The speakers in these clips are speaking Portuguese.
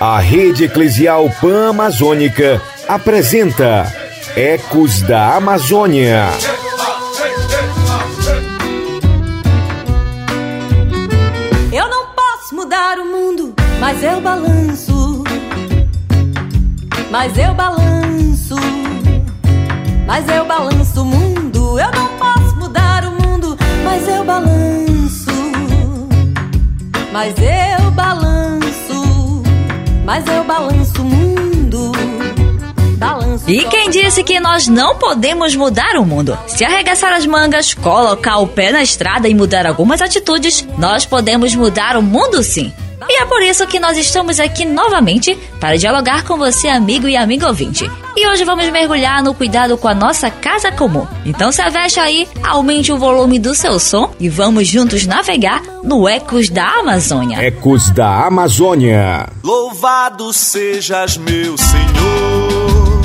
A Rede Eclesial Pan-Amazônica apresenta Ecos da Amazônia. Eu não posso mudar o mundo, mas eu balanço. Mas eu balanço. Mas eu balanço o mundo. Mas eu balanço. Mas eu balanço o mundo. Balanço E quem disse que nós não podemos mudar o mundo? Se arregaçar as mangas, colocar o pé na estrada e mudar algumas atitudes, nós podemos mudar o mundo sim. E é por isso que nós estamos aqui novamente para dialogar com você, amigo e amigo ouvinte. E hoje vamos mergulhar no cuidado com a nossa casa comum. Então se aveste aí, aumente o volume do seu som e vamos juntos navegar no Ecos da Amazônia. Ecos da Amazônia. Louvado sejas, meu Senhor,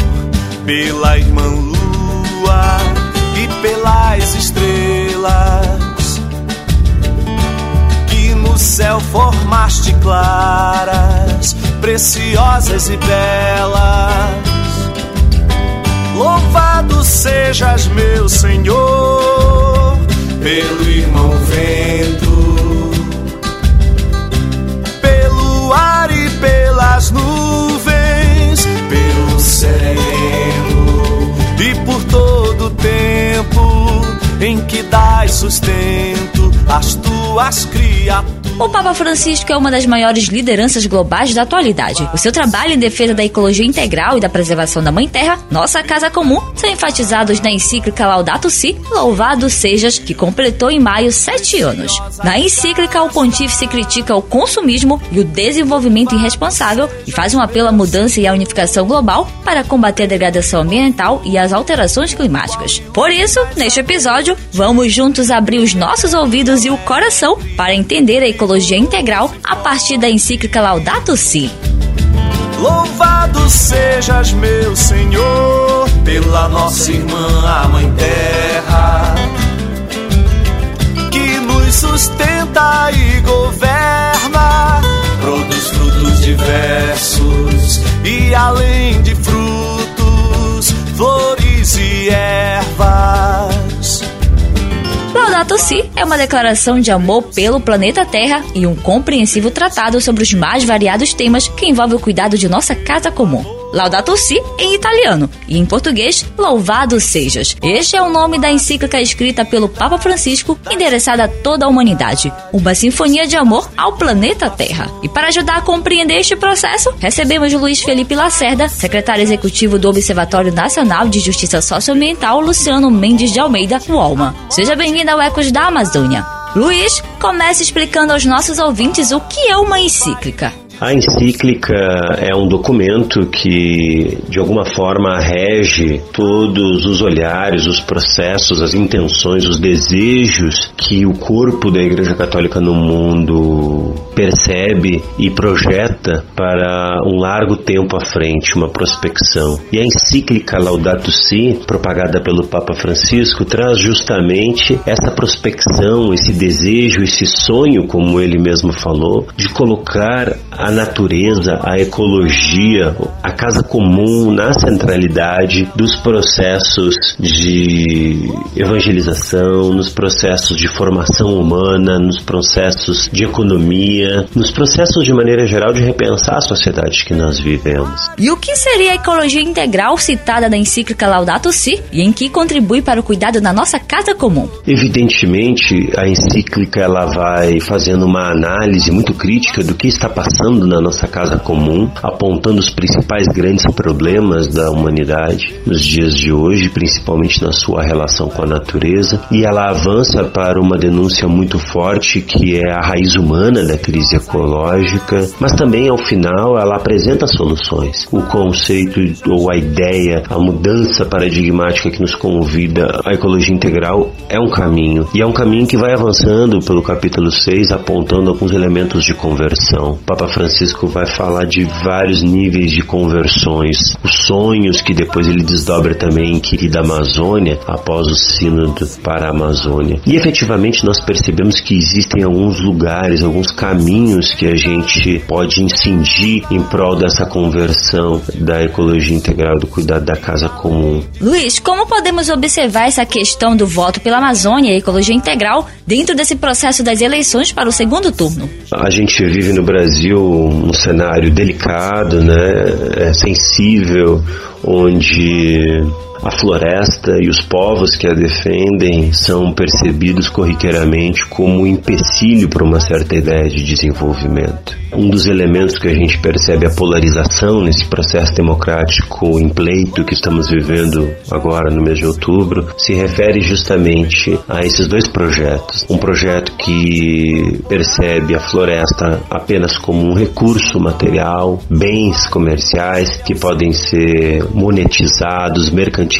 pela irmã lua e pelas estrelas céu formaste claras, preciosas e belas. Louvado sejas, meu Senhor, pelo irmão vento pelo ar e pelas nuvens, pelo sereno e por todo o tempo em que dás sustento às tuas criaturas. O Papa Francisco é uma das maiores lideranças globais da atualidade. O seu trabalho em defesa da ecologia integral e da preservação da Mãe Terra, nossa casa comum, são enfatizados na encíclica Laudato Si, Louvado Sejas, que completou em maio sete anos. Na encíclica, o pontífice critica o consumismo e o desenvolvimento irresponsável e faz um apelo à mudança e à unificação global para combater a degradação ambiental e as alterações climáticas. Por isso, neste episódio, vamos juntos abrir os nossos ouvidos e o coração para entender a ecologia integral a partir da encíclica Laudato Si. Louvado sejas, meu Senhor, pela nossa irmã, a Mãe Terra, que nos sustenta e governa, produz frutos diversos e além de frutos, Laudato Si é uma declaração de amor pelo planeta Terra e um compreensivo tratado sobre os mais variados temas que envolvem o cuidado de nossa casa comum. Laudato Si em italiano e em português Louvado Sejas. Este é o nome da encíclica escrita pelo Papa Francisco, endereçada a toda a humanidade, uma sinfonia de amor ao planeta Terra. E para ajudar a compreender este processo, recebemos Luiz Felipe Lacerda, secretário executivo do Observatório Nacional de Justiça Socioambiental, Luciano Mendes de Almeida, o Alma. Seja bem-vindo ao Ecos da Amazônia. Luiz, comece explicando aos nossos ouvintes o que é uma encíclica. A encíclica é um documento que, de alguma forma, rege todos os olhares, os processos, as intenções, os desejos que o corpo da Igreja Católica no mundo percebe e projeta para um largo tempo à frente, uma prospecção. E a encíclica Laudato Si, propagada pelo Papa Francisco, traz justamente essa prospecção, esse desejo, esse sonho, como ele mesmo falou, de colocar a natureza, a ecologia, a casa comum na centralidade dos processos de evangelização, nos processos de formação humana, nos processos de economia, nos processos de maneira geral de repensar a sociedade que nós vivemos. E o que seria a ecologia integral citada na encíclica Laudato Si e em que contribui para o cuidado da nossa casa comum? Evidentemente, a encíclica ela vai fazendo uma análise muito crítica do que está passando na nossa casa comum, apontando os principais grandes problemas da humanidade nos dias de hoje, principalmente na sua relação com a natureza, e ela avança para uma denúncia muito forte que é a raiz humana da crise ecológica, mas também ao final ela apresenta soluções. O conceito ou a ideia, a mudança paradigmática que nos convida à ecologia integral é um caminho, e é um caminho que vai avançando pelo capítulo 6, apontando alguns elementos de conversão. Papa Francisco vai falar de vários níveis de conversões, os sonhos que depois ele desdobra também em Querida Amazônia, após o sínodo para a Amazônia. E efetivamente nós percebemos que existem alguns lugares, alguns caminhos que a gente pode incidir em prol dessa conversão da ecologia integral, do cuidado da casa comum. Luiz, como podemos observar essa questão do voto pela Amazônia e ecologia integral dentro desse processo das eleições para o segundo turno? A gente vive no Brasil um cenário delicado, né, é sensível, onde a floresta e os povos que a defendem são percebidos corriqueiramente como um empecilho para uma certa ideia de desenvolvimento. Um dos elementos que a gente percebe a polarização nesse processo democrático em pleito que estamos vivendo agora no mês de outubro se refere justamente a esses dois projetos. Um projeto que percebe a floresta apenas como um recurso material, bens comerciais que podem ser monetizados, mercantilizados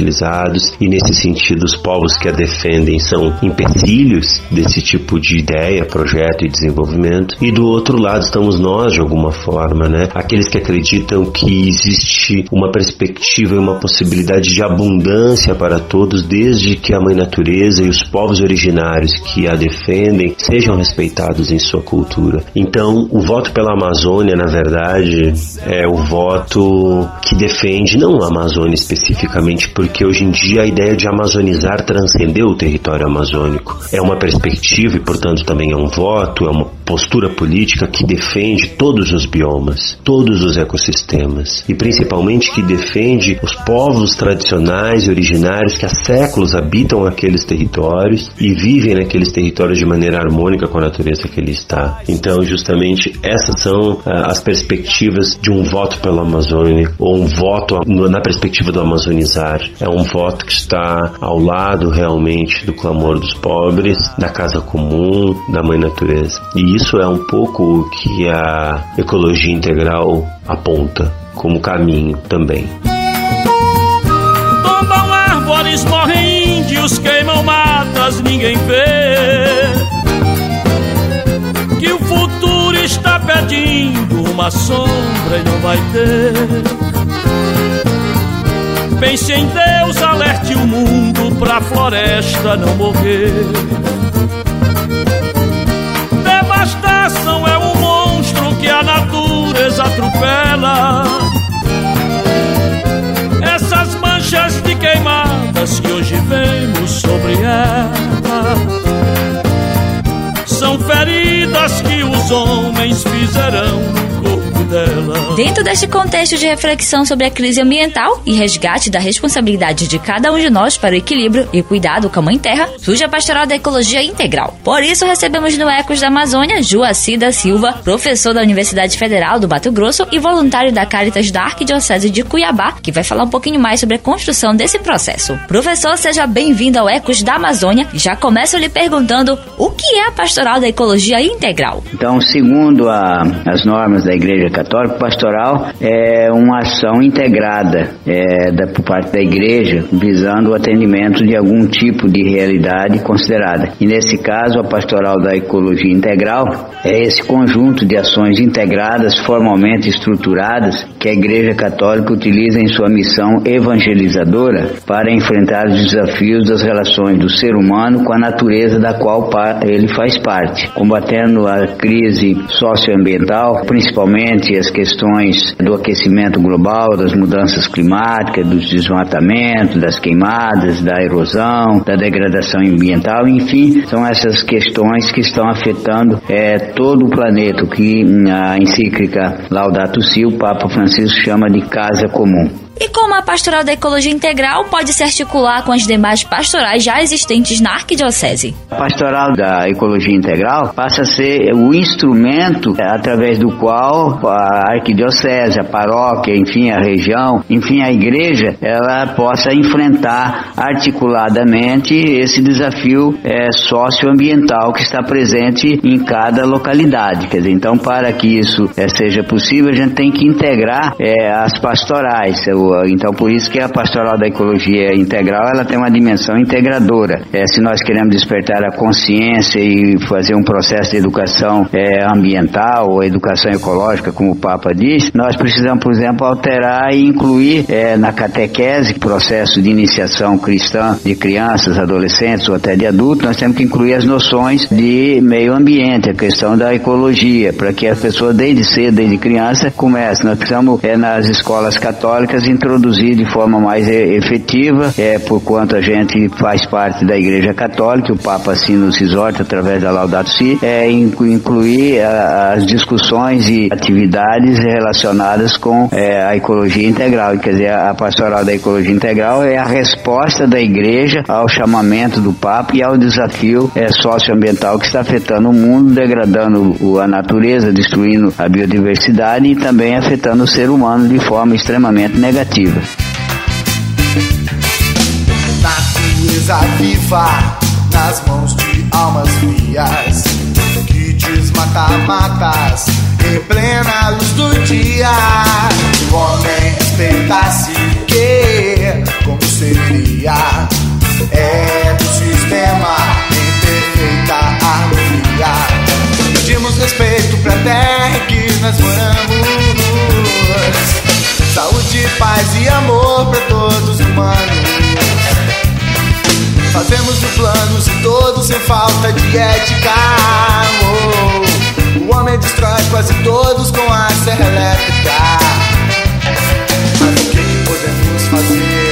e nesse sentido os povos que a defendem são empecilhos desse tipo de ideia, projeto e desenvolvimento. E do outro lado estamos nós de alguma forma, né? Aqueles que acreditam que existe uma perspectiva e uma possibilidade de abundância para todos, desde que a mãe natureza e os povos originários que a defendem sejam respeitados em sua cultura. Então, o voto pela Amazônia, na verdade, é o voto que defende não a Amazônia especificamente, porque hoje em dia a ideia de amazonizar transcendeu o território amazônico. É uma perspectiva e, portanto, também é um voto, é uma postura política que defende todos os biomas, todos os ecossistemas e principalmente que defende os povos tradicionais e originários que há séculos habitam aqueles territórios e vivem naqueles territórios de maneira harmônica com a natureza que ele está. Então, justamente essas são ah, as perspectivas de um voto pela Amazônia ou um voto na perspectiva do amazonizar. É um voto que está ao lado realmente do clamor dos pobres, da casa comum, da mãe natureza. E isso é um pouco o que a ecologia integral aponta como caminho também. Tombam árvores, morrem índios, queimam matas, ninguém vê. Que o futuro está pedindo uma sombra e não vai ter. Pense em Deus, alerte o mundo pra floresta não morrer. Devastação é um monstro que a natureza atropela. Essas manchas de queimadas que hoje vemos sobre ela são feridas que os homens fizeram dela. Dentro deste contexto de reflexão sobre a crise ambiental e resgate da responsabilidade de cada um de nós para o equilíbrio e cuidado com a Mãe Terra, surge a Pastoral da Ecologia Integral. Por isso, recebemos no Ecos da Amazônia Joaci da Silva, professor da Universidade Federal do Mato Grosso e voluntário da Caritas da Arquidiocese de Cuiabá, que vai falar um pouquinho mais sobre a construção desse processo. Professor, seja bem-vindo ao Ecos da Amazônia. Já começo lhe perguntando o que é a Pastoral da Ecologia Integral. Então, segundo a- as normas da Igreja Católica, pastoral é uma ação integrada é, da, por parte da Igreja visando o atendimento de algum tipo de realidade considerada. E nesse caso, a pastoral da ecologia integral é esse conjunto de ações integradas, formalmente estruturadas, que a Igreja Católica utiliza em sua missão evangelizadora para enfrentar os desafios das relações do ser humano com a natureza da qual ele faz parte, combatendo a crise socioambiental, principalmente as questões do aquecimento global, das mudanças climáticas, dos desmatamentos, das queimadas, da erosão, da degradação ambiental, enfim, são essas questões que estão afetando eh, todo o planeta, que a encíclica Laudato Si, o Papa Francisco chama de casa comum. E como a Pastoral da Ecologia Integral pode se articular com as demais pastorais já existentes na Arquidiocese? A pastoral da ecologia integral passa a ser o instrumento eh, através do qual a arquidiocese, a paróquia, enfim, a região, enfim, a igreja, ela possa enfrentar articuladamente esse desafio eh, socioambiental que está presente em cada localidade. Quer dizer, então, para que isso eh, seja possível, a gente tem que integrar eh, as pastorais, Então, por isso que a pastoral da ecologia integral ela tem uma dimensão integradora. É, se nós queremos despertar a consciência e fazer um processo de educação é, ambiental ou educação ecológica, como o Papa diz, nós precisamos, por exemplo, alterar e incluir é, na catequese, processo de iniciação cristã de crianças, adolescentes ou até de adultos, nós temos que incluir as noções de meio ambiente, a questão da ecologia, para que a pessoa desde cedo, desde criança, comece. Nós precisamos, é, nas escolas católicas, introduzir de forma mais efetiva, é, por quanto a gente faz parte da Igreja Católica, o Papa assim nos exorta através da Laudato Si, é, incluir as discussões e atividades relacionadas com é, a ecologia integral. Quer dizer, a pastoral da ecologia integral é a resposta da Igreja ao chamamento do Papa e ao desafio é, socioambiental que está afetando o mundo, degradando a natureza, destruindo a biodiversidade e também afetando o ser humano de forma extremamente negativa. Natureza viva nas mãos de almas frias que desmata matas em plena luz do dia. O homem respeitasse que como seria é do sistema em perfeita harmonia. Pedimos respeito pra terra que nós moramos. Saúde, paz e amor pra todos os humanos. Fazemos os planos e todos sem falta de ética. Oh, o homem destrói quase todos com a serra elétrica. Mas o que podemos fazer?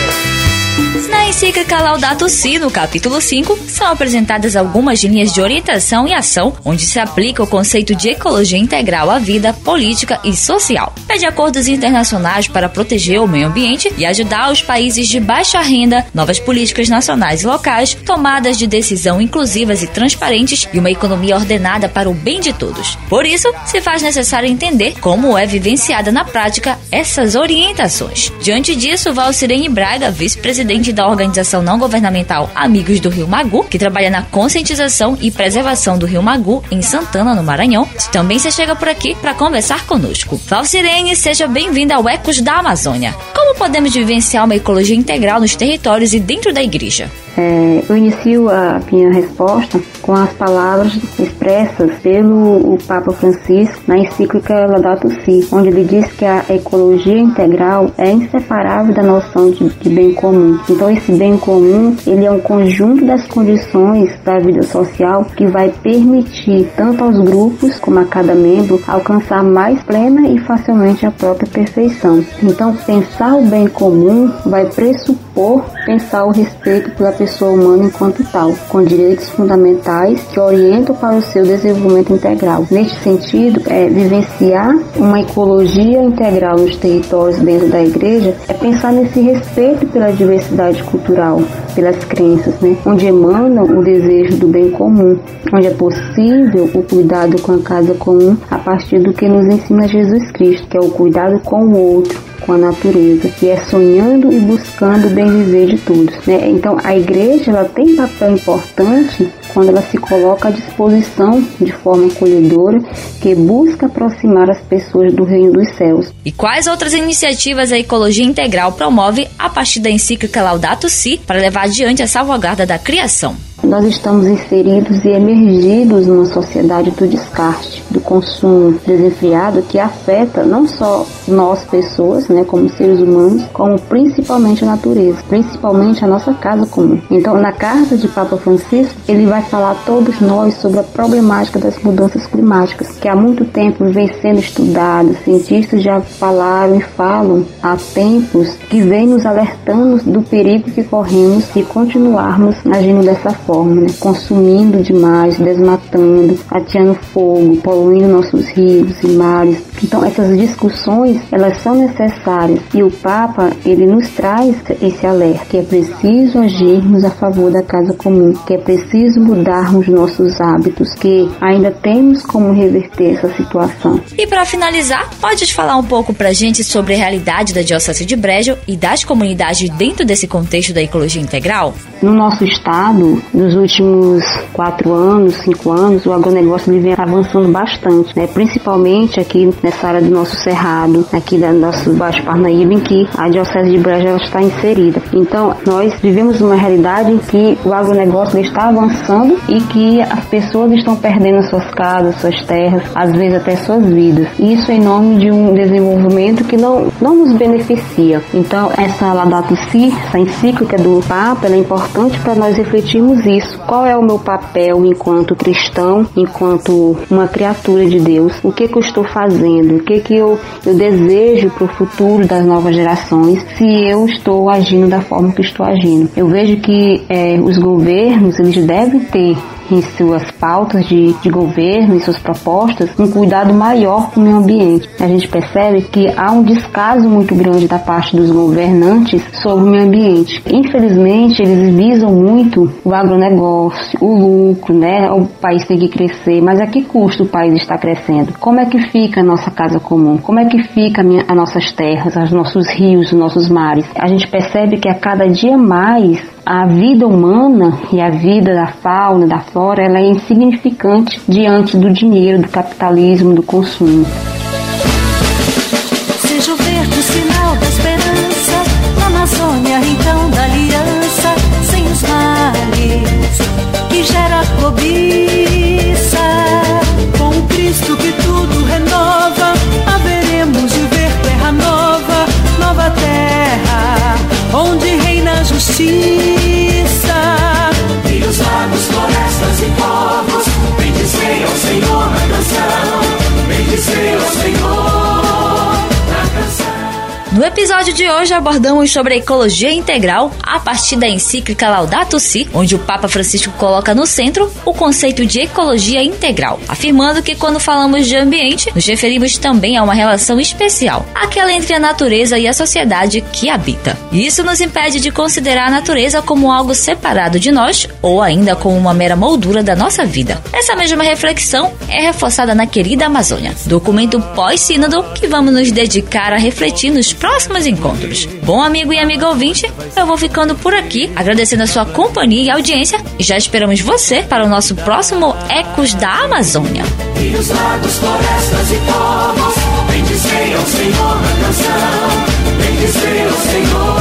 Na encíclica Laudato Si, no capítulo 5, são apresentadas algumas linhas de orientação e ação onde se aplica o conceito de ecologia integral à vida política e social. Pede acordos internacionais para proteger o meio ambiente e ajudar os países de baixa renda, novas políticas nacionais e locais, tomadas de decisão inclusivas e transparentes e uma economia ordenada para o bem de todos. Por isso, se faz necessário entender como é vivenciada na prática essas orientações. Diante disso, Valcirene Braga, vice-presidente da organização não governamental Amigos do Rio Magu, que trabalha na conscientização e preservação do Rio Magu em Santana, no Maranhão, também se chega por aqui para conversar conosco. Valcirene, seja bem-vinda ao Ecos da Amazônia. Como podemos vivenciar uma ecologia integral nos territórios e dentro da igreja? É, eu inicio a minha resposta com as palavras expressas pelo Papa Francisco na encíclica Laudato Si, onde ele diz que a ecologia integral é inseparável da noção de, de bem comum. Então esse bem comum ele é um conjunto das condições da vida social que vai permitir tanto aos grupos como a cada membro alcançar mais plena e facilmente a própria perfeição. Então pensar o bem comum vai pressupor pensar o respeito pela pessoa humana enquanto tal, com direitos fundamentais que orientam para o seu desenvolvimento integral. Neste sentido, é, vivenciar uma ecologia integral nos territórios dentro da igreja é pensar nesse respeito pela diversidade cultural, pelas crenças, né? onde emana o desejo do bem comum, onde é possível o cuidado com a casa comum a partir do que nos ensina Jesus Cristo, que é o cuidado com o outro com a natureza, que é sonhando e buscando o bem viver de todos. Né? Então a igreja ela tem papel importante quando ela se coloca à disposição de forma acolhedora, que busca aproximar as pessoas do reino dos céus. E quais outras iniciativas a Ecologia Integral promove a partir da encíclica Laudato Si para levar adiante a salvaguarda da criação? Nós estamos inseridos e emergidos numa sociedade do descarte, do consumo desenfreado que afeta não só nós pessoas, né, como seres humanos, como principalmente a natureza, principalmente a nossa casa comum. Então, na carta de Papa Francisco, ele vai falar a todos nós sobre a problemática das mudanças climáticas, que há muito tempo vem sendo estudada, cientistas já falaram e falam há tempos que vem nos alertando do perigo que corremos se continuarmos agindo dessa forma forma, né? consumindo demais, desmatando, ateando fogo, poluindo nossos rios e mares. Então essas discussões elas são necessárias e o Papa ele nos traz esse alerta que é preciso agirmos a favor da casa comum, que é preciso mudarmos nossos hábitos, que ainda temos como reverter essa situação. E para finalizar, pode falar um pouco para gente sobre a realidade da Diocese de Brejo e das comunidades dentro desse contexto da ecologia integral? No nosso estado, nos últimos quatro anos, cinco anos, o agronegócio vem avançando bastante, né? principalmente aqui nessa área do nosso cerrado, aqui da nosso Baixo Parnaíba, em que a Diocese de Breja está inserida. Então, nós vivemos uma realidade em que o agronegócio está avançando e que as pessoas estão perdendo suas casas, suas terras, às vezes até suas vidas. Isso em nome de um desenvolvimento que não, não nos beneficia. Então, essa Laudato Si, essa encíclica do Papa, é importante para nós refletirmos isso. Qual é o meu papel enquanto cristão, enquanto uma criatura de Deus? O que, que eu estou fazendo? O que, que eu, eu desejo para o futuro das novas gerações se eu estou agindo da forma que estou agindo? Eu vejo que é, os governos eles devem ter em suas pautas de, de governo, em suas propostas, um cuidado maior com o meio ambiente. A gente percebe que há um descaso muito grande da parte dos governantes sobre o meio ambiente. Infelizmente, eles visam muito o agronegócio, o lucro, né? O país tem que crescer, mas a que custo o país está crescendo? Como é que fica a nossa casa comum? Como é que fica minha, as nossas terras, os nossos rios, os nossos mares? A gente percebe que a cada dia mais a vida humana e a vida da fauna, da flora, ela é insignificante diante do dinheiro, do capitalismo, do consumo. Seja o verde o sinal da esperança, na Amazônia, então da aliança, sem os males, que gera cobiça. Episódio de hoje abordamos sobre a ecologia integral a partir da encíclica Laudato Si, onde o Papa Francisco coloca no centro o conceito de ecologia integral, afirmando que quando falamos de ambiente, nos referimos também a uma relação especial, aquela entre a natureza e a sociedade que habita. Isso nos impede de considerar a natureza como algo separado de nós ou ainda como uma mera moldura da nossa vida. Essa mesma reflexão é reforçada na querida Amazônia, documento pós-sínodo que vamos nos dedicar a refletir nos próximos encontros. Bom amigo e amiga ouvinte, eu vou ficando por aqui, agradecendo a sua companhia e audiência e já esperamos você para o nosso próximo Ecos da Amazônia. Os lagos, florestas e povos, bendizei ao Senhor na canção, bendizei ao Senhor